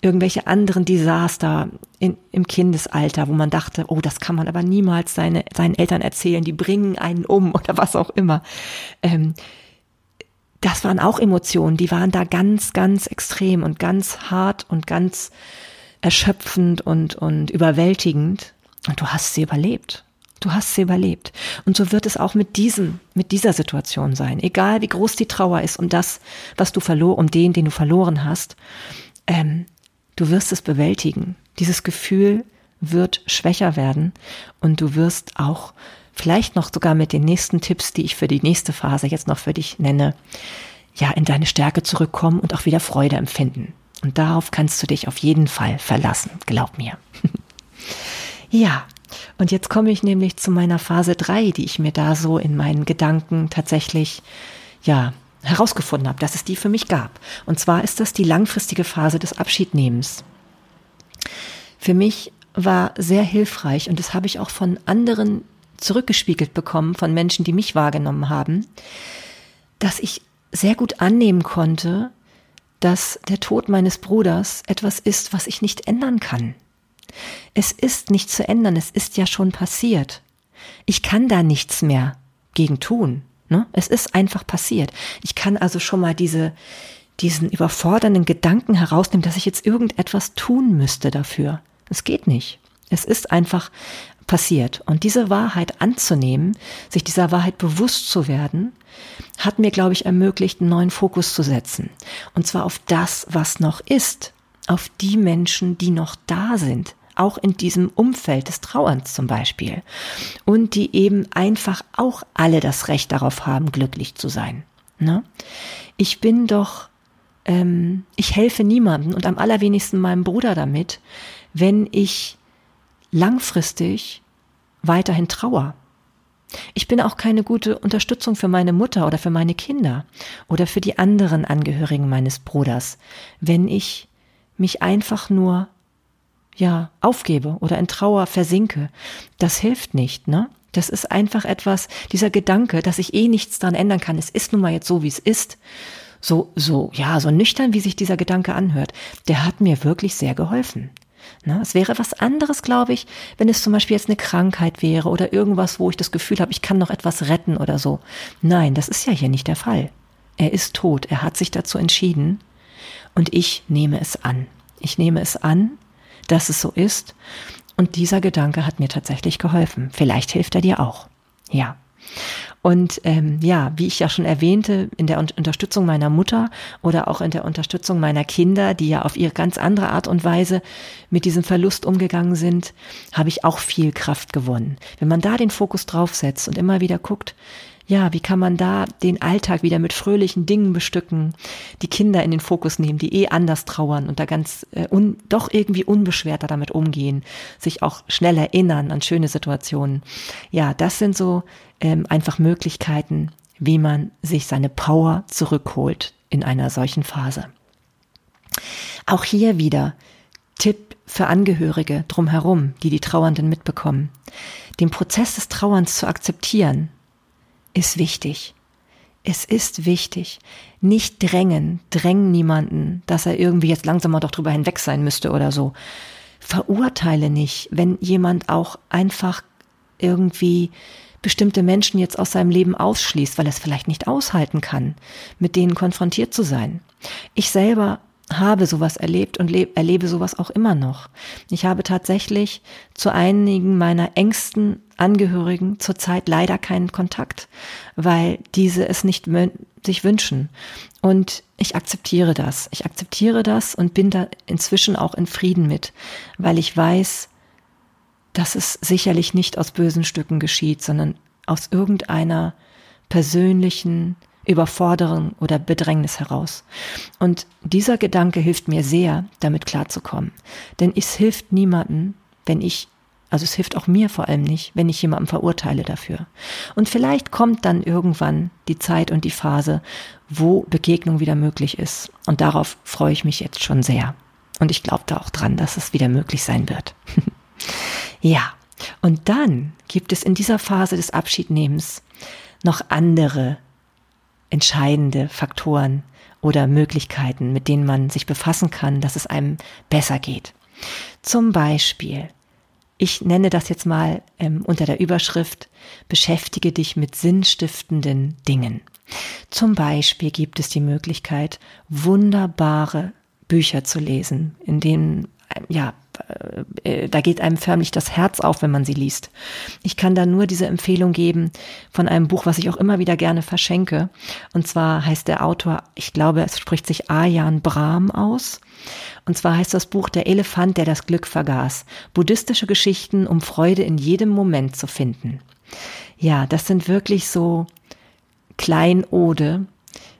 irgendwelche anderen Desaster in, im Kindesalter, wo man dachte, oh, das kann man aber niemals seine, seinen Eltern erzählen, die bringen einen um oder was auch immer. Ähm, das waren auch Emotionen, die waren da ganz, ganz extrem und ganz hart und ganz erschöpfend und, und überwältigend. Und du hast sie überlebt. Du hast sie überlebt. Und so wird es auch mit diesem, mit dieser Situation sein. Egal wie groß die Trauer ist um das, was du verloren, um den, den du verloren hast, ähm, du wirst es bewältigen. Dieses Gefühl wird schwächer werden und du wirst auch vielleicht noch sogar mit den nächsten Tipps, die ich für die nächste Phase jetzt noch für dich nenne, ja, in deine Stärke zurückkommen und auch wieder Freude empfinden. Und darauf kannst du dich auf jeden Fall verlassen, glaub mir. ja, und jetzt komme ich nämlich zu meiner Phase drei, die ich mir da so in meinen Gedanken tatsächlich, ja, herausgefunden habe, dass es die für mich gab. Und zwar ist das die langfristige Phase des Abschiednehmens. Für mich war sehr hilfreich und das habe ich auch von anderen zurückgespiegelt bekommen von Menschen, die mich wahrgenommen haben, dass ich sehr gut annehmen konnte, dass der Tod meines Bruders etwas ist, was ich nicht ändern kann. Es ist nicht zu ändern, es ist ja schon passiert. Ich kann da nichts mehr gegen tun. Ne? Es ist einfach passiert. Ich kann also schon mal diese, diesen überfordernden Gedanken herausnehmen, dass ich jetzt irgendetwas tun müsste dafür. Es geht nicht. Es ist einfach passiert. Und diese Wahrheit anzunehmen, sich dieser Wahrheit bewusst zu werden, hat mir, glaube ich, ermöglicht, einen neuen Fokus zu setzen. Und zwar auf das, was noch ist, auf die Menschen, die noch da sind, auch in diesem Umfeld des Trauerns zum Beispiel. Und die eben einfach auch alle das Recht darauf haben, glücklich zu sein. Ne? Ich bin doch, ähm, ich helfe niemandem und am allerwenigsten meinem Bruder damit, wenn ich langfristig weiterhin Trauer. Ich bin auch keine gute Unterstützung für meine Mutter oder für meine Kinder oder für die anderen Angehörigen meines Bruders, wenn ich mich einfach nur ja, aufgebe oder in Trauer versinke. Das hilft nicht, ne? Das ist einfach etwas, dieser Gedanke, dass ich eh nichts daran ändern kann. Es ist nun mal jetzt so, wie es ist. So, so, ja, so nüchtern, wie sich dieser Gedanke anhört. Der hat mir wirklich sehr geholfen. Na, es wäre was anderes, glaube ich, wenn es zum Beispiel jetzt eine Krankheit wäre oder irgendwas, wo ich das Gefühl habe, ich kann noch etwas retten oder so. Nein, das ist ja hier nicht der Fall. Er ist tot, er hat sich dazu entschieden und ich nehme es an. Ich nehme es an, dass es so ist und dieser Gedanke hat mir tatsächlich geholfen. Vielleicht hilft er dir auch. Ja. Und ähm, ja, wie ich ja schon erwähnte, in der Unterstützung meiner Mutter oder auch in der Unterstützung meiner Kinder, die ja auf ihre ganz andere Art und Weise mit diesem Verlust umgegangen sind, habe ich auch viel Kraft gewonnen. Wenn man da den Fokus draufsetzt und immer wieder guckt, ja, wie kann man da den Alltag wieder mit fröhlichen Dingen bestücken, die Kinder in den Fokus nehmen, die eh anders trauern und da ganz äh, un, doch irgendwie unbeschwerter damit umgehen, sich auch schnell erinnern an schöne Situationen. Ja, das sind so ähm, einfach Möglichkeiten, wie man sich seine Power zurückholt in einer solchen Phase. Auch hier wieder Tipp für Angehörige drumherum, die die Trauernden mitbekommen. Den Prozess des Trauerns zu akzeptieren, ist wichtig. Es ist wichtig. Nicht drängen, drängen niemanden, dass er irgendwie jetzt langsam mal doch drüber hinweg sein müsste oder so. Verurteile nicht, wenn jemand auch einfach irgendwie bestimmte Menschen jetzt aus seinem Leben ausschließt, weil er es vielleicht nicht aushalten kann, mit denen konfrontiert zu sein. Ich selber habe sowas erlebt und erlebe sowas auch immer noch. Ich habe tatsächlich zu einigen meiner engsten Angehörigen zurzeit leider keinen Kontakt, weil diese es nicht sich wünschen. Und ich akzeptiere das. Ich akzeptiere das und bin da inzwischen auch in Frieden mit, weil ich weiß, dass es sicherlich nicht aus bösen Stücken geschieht, sondern aus irgendeiner persönlichen Überforderung oder Bedrängnis heraus. Und dieser Gedanke hilft mir sehr, damit klarzukommen. Denn es hilft niemanden, wenn ich, also es hilft auch mir vor allem nicht, wenn ich jemanden verurteile dafür. Und vielleicht kommt dann irgendwann die Zeit und die Phase, wo Begegnung wieder möglich ist. Und darauf freue ich mich jetzt schon sehr. Und ich glaube da auch dran, dass es wieder möglich sein wird. ja. Und dann gibt es in dieser Phase des Abschiednehmens noch andere entscheidende Faktoren oder Möglichkeiten, mit denen man sich befassen kann, dass es einem besser geht. Zum Beispiel, ich nenne das jetzt mal ähm, unter der Überschrift, beschäftige dich mit sinnstiftenden Dingen. Zum Beispiel gibt es die Möglichkeit, wunderbare Bücher zu lesen, in denen ja äh, da geht einem förmlich das Herz auf, wenn man sie liest. Ich kann da nur diese Empfehlung geben von einem Buch, was ich auch immer wieder gerne verschenke. Und zwar heißt der Autor, ich glaube, es spricht sich Ayan Brahm aus. Und zwar heißt das Buch Der Elefant, der das Glück vergaß. Buddhistische Geschichten, um Freude in jedem Moment zu finden. Ja, das sind wirklich so Kleinode.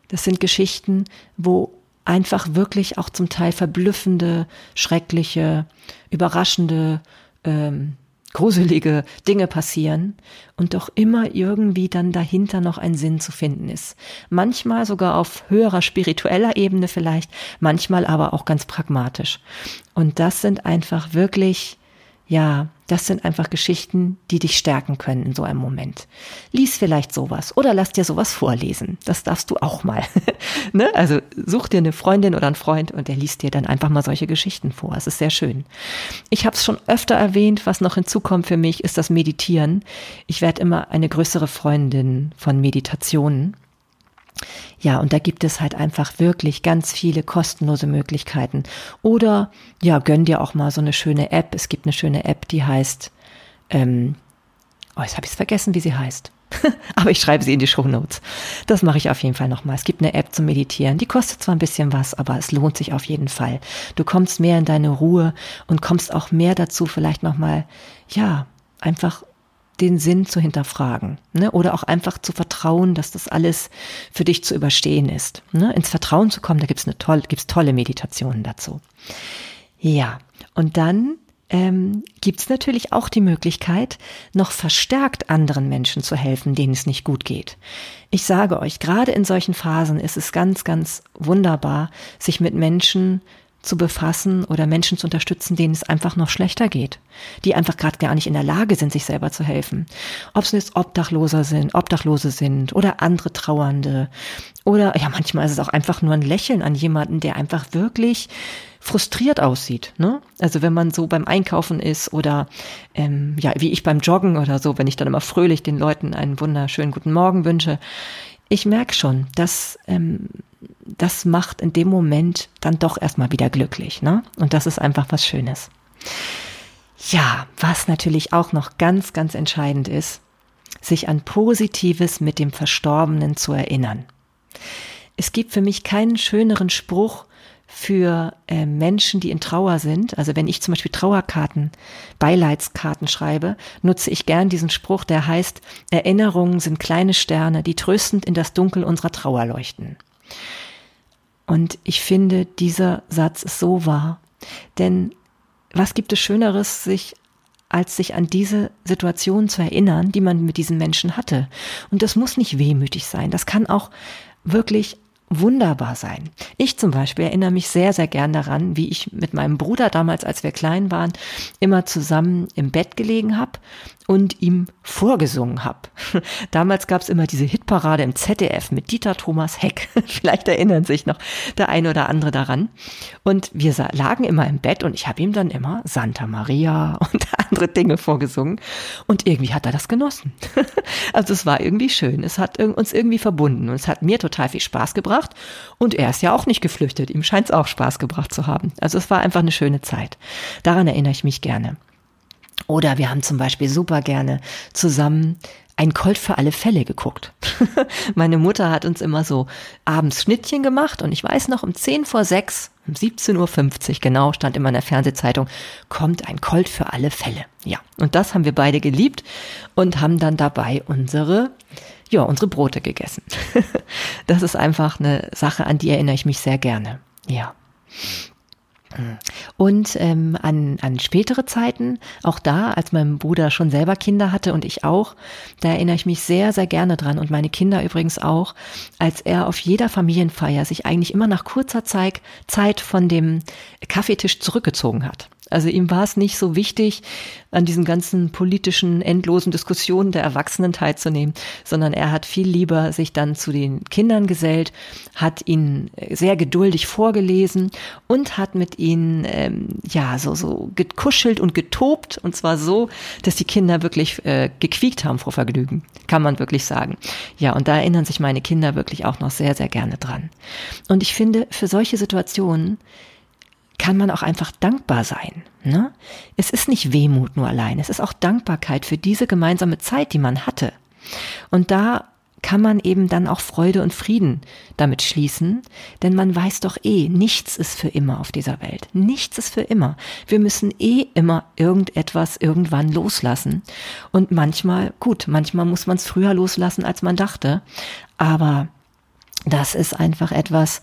Das sind Geschichten, wo einfach wirklich auch zum Teil verblüffende, schreckliche, überraschende, ähm, gruselige Dinge passieren und doch immer irgendwie dann dahinter noch ein Sinn zu finden ist. Manchmal sogar auf höherer spiritueller Ebene vielleicht, manchmal aber auch ganz pragmatisch. Und das sind einfach wirklich ja, das sind einfach Geschichten, die dich stärken können in so einem Moment. Lies vielleicht sowas oder lass dir sowas vorlesen. Das darfst du auch mal. ne? Also such dir eine Freundin oder einen Freund und der liest dir dann einfach mal solche Geschichten vor. Es ist sehr schön. Ich habe es schon öfter erwähnt, was noch hinzukommt für mich, ist das Meditieren. Ich werde immer eine größere Freundin von Meditationen. Ja, und da gibt es halt einfach wirklich ganz viele kostenlose Möglichkeiten. Oder ja, gönn dir auch mal so eine schöne App. Es gibt eine schöne App, die heißt, ähm, oh, jetzt habe ich es vergessen, wie sie heißt. Aber ich schreibe sie in die Show Notes. Das mache ich auf jeden Fall nochmal. Es gibt eine App zum Meditieren. Die kostet zwar ein bisschen was, aber es lohnt sich auf jeden Fall. Du kommst mehr in deine Ruhe und kommst auch mehr dazu, vielleicht nochmal, ja, einfach den Sinn zu hinterfragen ne? oder auch einfach zu vertrauen, dass das alles für dich zu überstehen ist. Ne? Ins Vertrauen zu kommen, da gibt's eine tolle, gibt's tolle Meditationen dazu. Ja, und dann ähm, gibt es natürlich auch die Möglichkeit, noch verstärkt anderen Menschen zu helfen, denen es nicht gut geht. Ich sage euch, gerade in solchen Phasen ist es ganz, ganz wunderbar, sich mit Menschen zu befassen oder Menschen zu unterstützen, denen es einfach noch schlechter geht, die einfach gerade gar nicht in der Lage sind, sich selber zu helfen. Ob es jetzt Obdachloser sind, Obdachlose sind oder andere Trauernde oder ja, manchmal ist es auch einfach nur ein Lächeln an jemanden, der einfach wirklich frustriert aussieht. Ne? Also wenn man so beim Einkaufen ist oder ähm, ja, wie ich beim Joggen oder so, wenn ich dann immer fröhlich den Leuten einen wunderschönen guten Morgen wünsche. Ich merke schon, dass ähm, das macht in dem Moment dann doch erstmal wieder glücklich, ne? Und das ist einfach was Schönes. Ja, was natürlich auch noch ganz, ganz entscheidend ist, sich an Positives mit dem Verstorbenen zu erinnern. Es gibt für mich keinen schöneren Spruch für äh, Menschen, die in Trauer sind. Also wenn ich zum Beispiel Trauerkarten, Beileidskarten schreibe, nutze ich gern diesen Spruch, der heißt, Erinnerungen sind kleine Sterne, die tröstend in das Dunkel unserer Trauer leuchten. Und ich finde, dieser Satz ist so wahr. Denn was gibt es Schöneres, sich als sich an diese Situation zu erinnern, die man mit diesen Menschen hatte. Und das muss nicht wehmütig sein. Das kann auch wirklich wunderbar sein. Ich zum Beispiel erinnere mich sehr, sehr gern daran, wie ich mit meinem Bruder damals, als wir klein waren, immer zusammen im Bett gelegen habe und ihm vorgesungen habe. Damals gab es immer diese Hitparade im ZDF mit Dieter Thomas Heck. Vielleicht erinnern sich noch der eine oder andere daran. Und wir lagen immer im Bett und ich habe ihm dann immer Santa Maria und andere Dinge vorgesungen. Und irgendwie hat er das genossen. Also es war irgendwie schön. Es hat uns irgendwie verbunden und es hat mir total viel Spaß gebracht. Und er ist ja auch nicht geflüchtet. Ihm scheint es auch Spaß gebracht zu haben. Also es war einfach eine schöne Zeit. Daran erinnere ich mich gerne. Oder wir haben zum Beispiel super gerne zusammen ein Colt für alle Fälle geguckt. Meine Mutter hat uns immer so abends Schnittchen gemacht und ich weiß noch, um 10 vor 6, um 17.50 Uhr genau, stand immer in der Fernsehzeitung, kommt ein Colt für alle Fälle. Ja, und das haben wir beide geliebt und haben dann dabei unsere, ja, unsere Brote gegessen. das ist einfach eine Sache, an die erinnere ich mich sehr gerne. Ja. Und ähm, an, an spätere Zeiten, auch da, als mein Bruder schon selber Kinder hatte und ich auch, da erinnere ich mich sehr, sehr gerne dran und meine Kinder übrigens auch, als er auf jeder Familienfeier sich eigentlich immer nach kurzer Zeit, Zeit von dem Kaffeetisch zurückgezogen hat. Also ihm war es nicht so wichtig, an diesen ganzen politischen, endlosen Diskussionen der Erwachsenen teilzunehmen, sondern er hat viel lieber sich dann zu den Kindern gesellt, hat ihnen sehr geduldig vorgelesen und hat mit ihnen ähm, ja so so gekuschelt und getobt und zwar so, dass die Kinder wirklich äh, gequiekt haben vor Vergnügen, kann man wirklich sagen. Ja, und da erinnern sich meine Kinder wirklich auch noch sehr sehr gerne dran. Und ich finde, für solche Situationen kann man auch einfach dankbar sein. Ne? Es ist nicht Wehmut nur allein, es ist auch Dankbarkeit für diese gemeinsame Zeit, die man hatte. Und da kann man eben dann auch Freude und Frieden damit schließen, denn man weiß doch eh, nichts ist für immer auf dieser Welt. Nichts ist für immer. Wir müssen eh immer irgendetwas irgendwann loslassen. Und manchmal, gut, manchmal muss man es früher loslassen, als man dachte, aber das ist einfach etwas,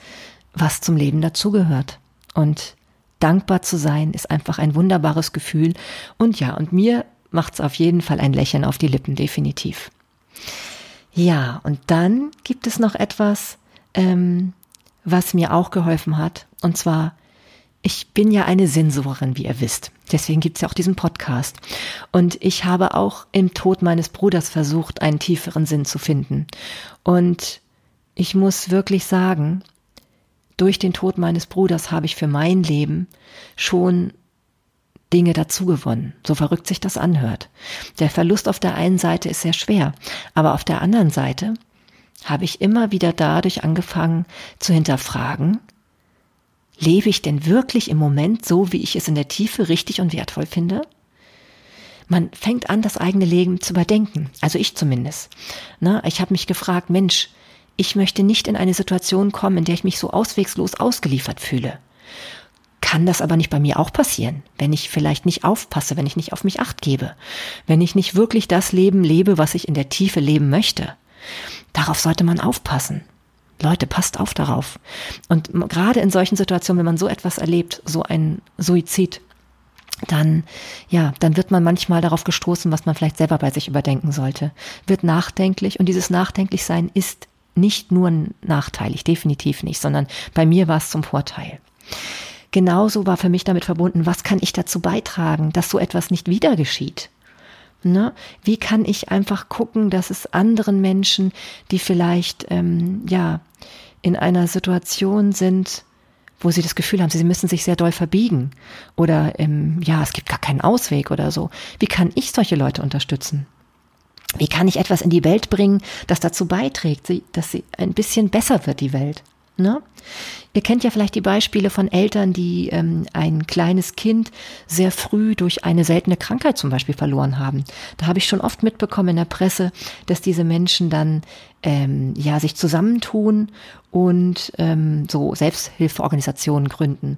was zum Leben dazugehört. Und dankbar zu sein, ist einfach ein wunderbares Gefühl. Und ja, und mir macht es auf jeden Fall ein Lächeln auf die Lippen, definitiv. Ja, und dann gibt es noch etwas, ähm, was mir auch geholfen hat. Und zwar, ich bin ja eine Sensorin, wie ihr wisst. Deswegen gibt es ja auch diesen Podcast. Und ich habe auch im Tod meines Bruders versucht, einen tieferen Sinn zu finden. Und ich muss wirklich sagen, durch den Tod meines Bruders habe ich für mein Leben schon Dinge dazugewonnen, so verrückt sich das anhört. Der Verlust auf der einen Seite ist sehr schwer, aber auf der anderen Seite habe ich immer wieder dadurch angefangen zu hinterfragen, lebe ich denn wirklich im Moment so, wie ich es in der Tiefe richtig und wertvoll finde? Man fängt an, das eigene Leben zu überdenken, also ich zumindest. Na, ich habe mich gefragt, Mensch, ich möchte nicht in eine Situation kommen, in der ich mich so auswegslos ausgeliefert fühle. Kann das aber nicht bei mir auch passieren, wenn ich vielleicht nicht aufpasse, wenn ich nicht auf mich acht gebe, wenn ich nicht wirklich das Leben lebe, was ich in der Tiefe leben möchte. Darauf sollte man aufpassen. Leute, passt auf darauf. Und gerade in solchen Situationen, wenn man so etwas erlebt, so ein Suizid, dann, ja, dann wird man manchmal darauf gestoßen, was man vielleicht selber bei sich überdenken sollte. Wird nachdenklich und dieses Nachdenklichsein ist nicht nur nachteilig, definitiv nicht, sondern bei mir war es zum Vorteil. Genauso war für mich damit verbunden, was kann ich dazu beitragen, dass so etwas nicht wieder geschieht? Ne? Wie kann ich einfach gucken, dass es anderen Menschen, die vielleicht ähm, ja in einer Situation sind, wo sie das Gefühl haben, sie müssen sich sehr doll verbiegen oder ähm, ja, es gibt gar keinen Ausweg oder so. Wie kann ich solche Leute unterstützen? Wie kann ich etwas in die Welt bringen, das dazu beiträgt, dass sie ein bisschen besser wird, die Welt? Ne? Ihr kennt ja vielleicht die Beispiele von Eltern, die ähm, ein kleines Kind sehr früh durch eine seltene Krankheit zum Beispiel verloren haben. Da habe ich schon oft mitbekommen in der Presse, dass diese Menschen dann ähm, ja sich zusammentun und ähm, so Selbsthilfeorganisationen gründen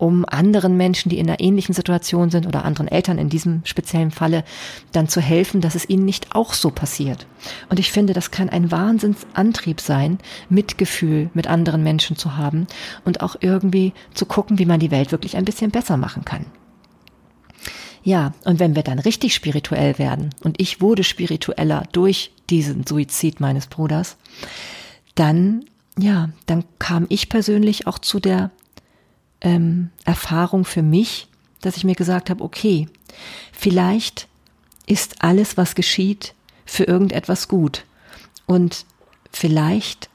um anderen Menschen, die in einer ähnlichen Situation sind oder anderen Eltern in diesem speziellen Falle, dann zu helfen, dass es ihnen nicht auch so passiert. Und ich finde, das kann ein Wahnsinnsantrieb sein, Mitgefühl mit anderen Menschen zu haben und auch irgendwie zu gucken, wie man die Welt wirklich ein bisschen besser machen kann. Ja, und wenn wir dann richtig spirituell werden, und ich wurde spiritueller durch diesen Suizid meines Bruders, dann, ja, dann kam ich persönlich auch zu der ähm, Erfahrung für mich, dass ich mir gesagt habe, okay, vielleicht ist alles, was geschieht, für irgendetwas gut. Und vielleicht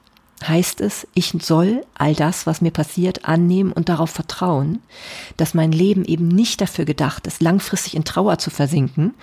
heißt es, ich soll all das, was mir passiert, annehmen und darauf vertrauen, dass mein Leben eben nicht dafür gedacht ist, langfristig in Trauer zu versinken.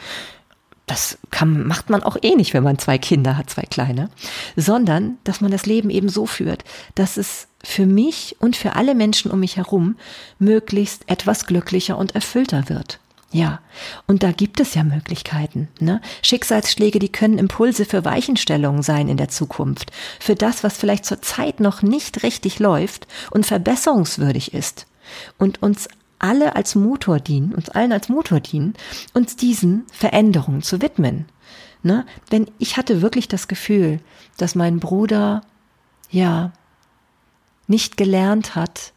Das kann, macht man auch eh nicht, wenn man zwei Kinder hat, zwei kleine, sondern dass man das Leben eben so führt, dass es für mich und für alle Menschen um mich herum möglichst etwas glücklicher und erfüllter wird. Ja, und da gibt es ja Möglichkeiten. Ne? Schicksalsschläge, die können Impulse für Weichenstellungen sein in der Zukunft, für das, was vielleicht zur Zeit noch nicht richtig läuft und verbesserungswürdig ist und uns alle als Motor dienen, uns allen als Motor dienen, uns diesen Veränderungen zu widmen. Ne? Wenn ich hatte wirklich das Gefühl, dass mein Bruder ja nicht gelernt hat,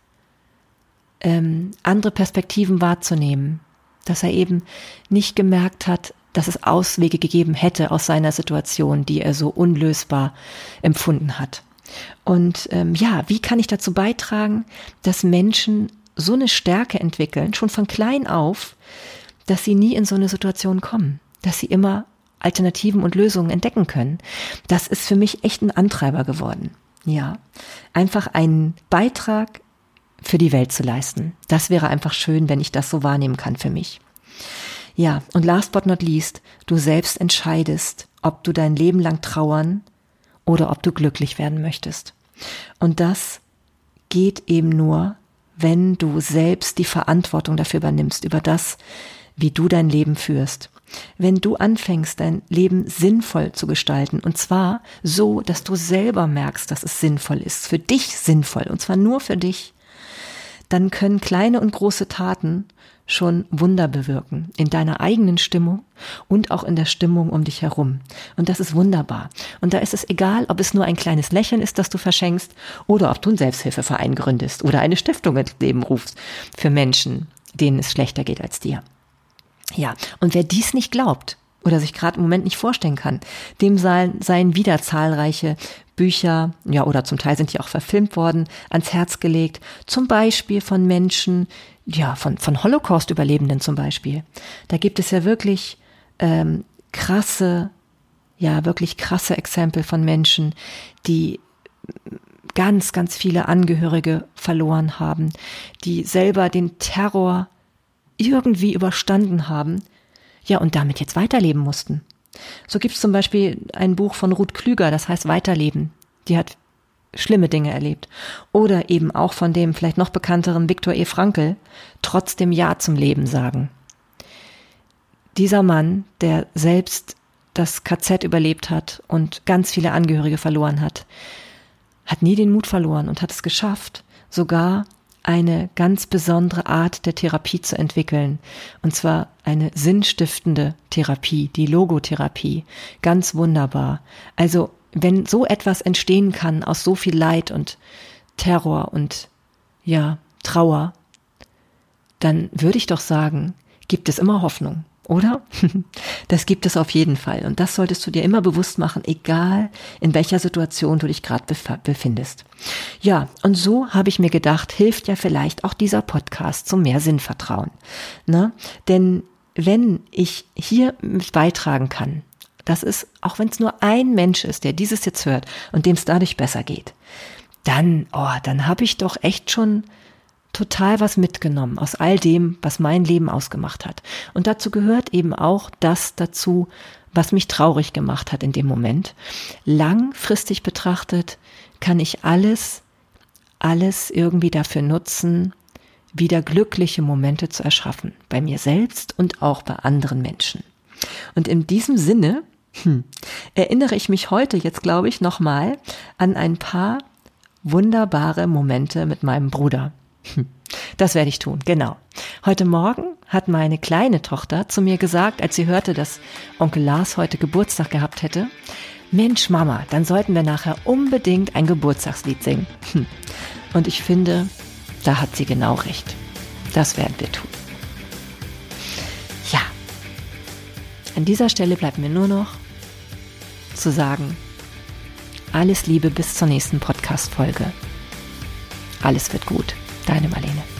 ähm, andere Perspektiven wahrzunehmen, dass er eben nicht gemerkt hat, dass es Auswege gegeben hätte aus seiner Situation, die er so unlösbar empfunden hat. Und ähm, ja, wie kann ich dazu beitragen, dass Menschen so eine Stärke entwickeln, schon von klein auf, dass sie nie in so eine Situation kommen, dass sie immer Alternativen und Lösungen entdecken können. Das ist für mich echt ein Antreiber geworden. Ja, einfach einen Beitrag für die Welt zu leisten. Das wäre einfach schön, wenn ich das so wahrnehmen kann für mich. Ja, und last but not least, du selbst entscheidest, ob du dein Leben lang trauern oder ob du glücklich werden möchtest. Und das geht eben nur, wenn du selbst die Verantwortung dafür übernimmst, über das, wie du dein Leben führst. Wenn du anfängst, dein Leben sinnvoll zu gestalten, und zwar so, dass du selber merkst, dass es sinnvoll ist, für dich sinnvoll, und zwar nur für dich, dann können kleine und große Taten schon Wunder bewirken in deiner eigenen Stimmung und auch in der Stimmung um dich herum. Und das ist wunderbar. Und da ist es egal, ob es nur ein kleines Lächeln ist, das du verschenkst, oder ob du einen Selbsthilfeverein gründest oder eine Stiftung ins Leben rufst für Menschen, denen es schlechter geht als dir. Ja, und wer dies nicht glaubt, oder sich gerade im Moment nicht vorstellen kann. Dem seien, seien wieder zahlreiche Bücher, ja, oder zum Teil sind die auch verfilmt worden, ans Herz gelegt. Zum Beispiel von Menschen, ja, von, von Holocaust-Überlebenden zum Beispiel. Da gibt es ja wirklich ähm, krasse, ja, wirklich krasse Exempel von Menschen, die ganz, ganz viele Angehörige verloren haben, die selber den Terror irgendwie überstanden haben ja, und damit jetzt weiterleben mussten. So gibt es zum Beispiel ein Buch von Ruth Klüger, das heißt Weiterleben. Die hat schlimme Dinge erlebt. Oder eben auch von dem vielleicht noch bekannteren Viktor E. Frankl, trotzdem Ja zum Leben sagen. Dieser Mann, der selbst das KZ überlebt hat und ganz viele Angehörige verloren hat, hat nie den Mut verloren und hat es geschafft, sogar eine ganz besondere Art der Therapie zu entwickeln. Und zwar eine sinnstiftende Therapie, die Logotherapie. Ganz wunderbar. Also, wenn so etwas entstehen kann aus so viel Leid und Terror und ja, Trauer, dann würde ich doch sagen, gibt es immer Hoffnung oder? Das gibt es auf jeden Fall. Und das solltest du dir immer bewusst machen, egal in welcher Situation du dich gerade befindest. Ja, und so habe ich mir gedacht, hilft ja vielleicht auch dieser Podcast zum mehr Sinnvertrauen. Ne? Denn wenn ich hier beitragen kann, das ist, auch wenn es nur ein Mensch ist, der dieses jetzt hört und dem es dadurch besser geht, dann, oh, dann habe ich doch echt schon total was mitgenommen aus all dem, was mein Leben ausgemacht hat. Und dazu gehört eben auch das dazu, was mich traurig gemacht hat in dem Moment. Langfristig betrachtet kann ich alles, alles irgendwie dafür nutzen, wieder glückliche Momente zu erschaffen. Bei mir selbst und auch bei anderen Menschen. Und in diesem Sinne hm, erinnere ich mich heute jetzt, glaube ich, nochmal an ein paar wunderbare Momente mit meinem Bruder. Das werde ich tun, genau. Heute Morgen hat meine kleine Tochter zu mir gesagt, als sie hörte, dass Onkel Lars heute Geburtstag gehabt hätte, Mensch, Mama, dann sollten wir nachher unbedingt ein Geburtstagslied singen. Hm. Und ich finde, da hat sie genau recht. Das werden wir tun. Ja, an dieser Stelle bleibt mir nur noch zu sagen, alles Liebe bis zur nächsten Podcast-Folge. Alles wird gut. Deine Marlene.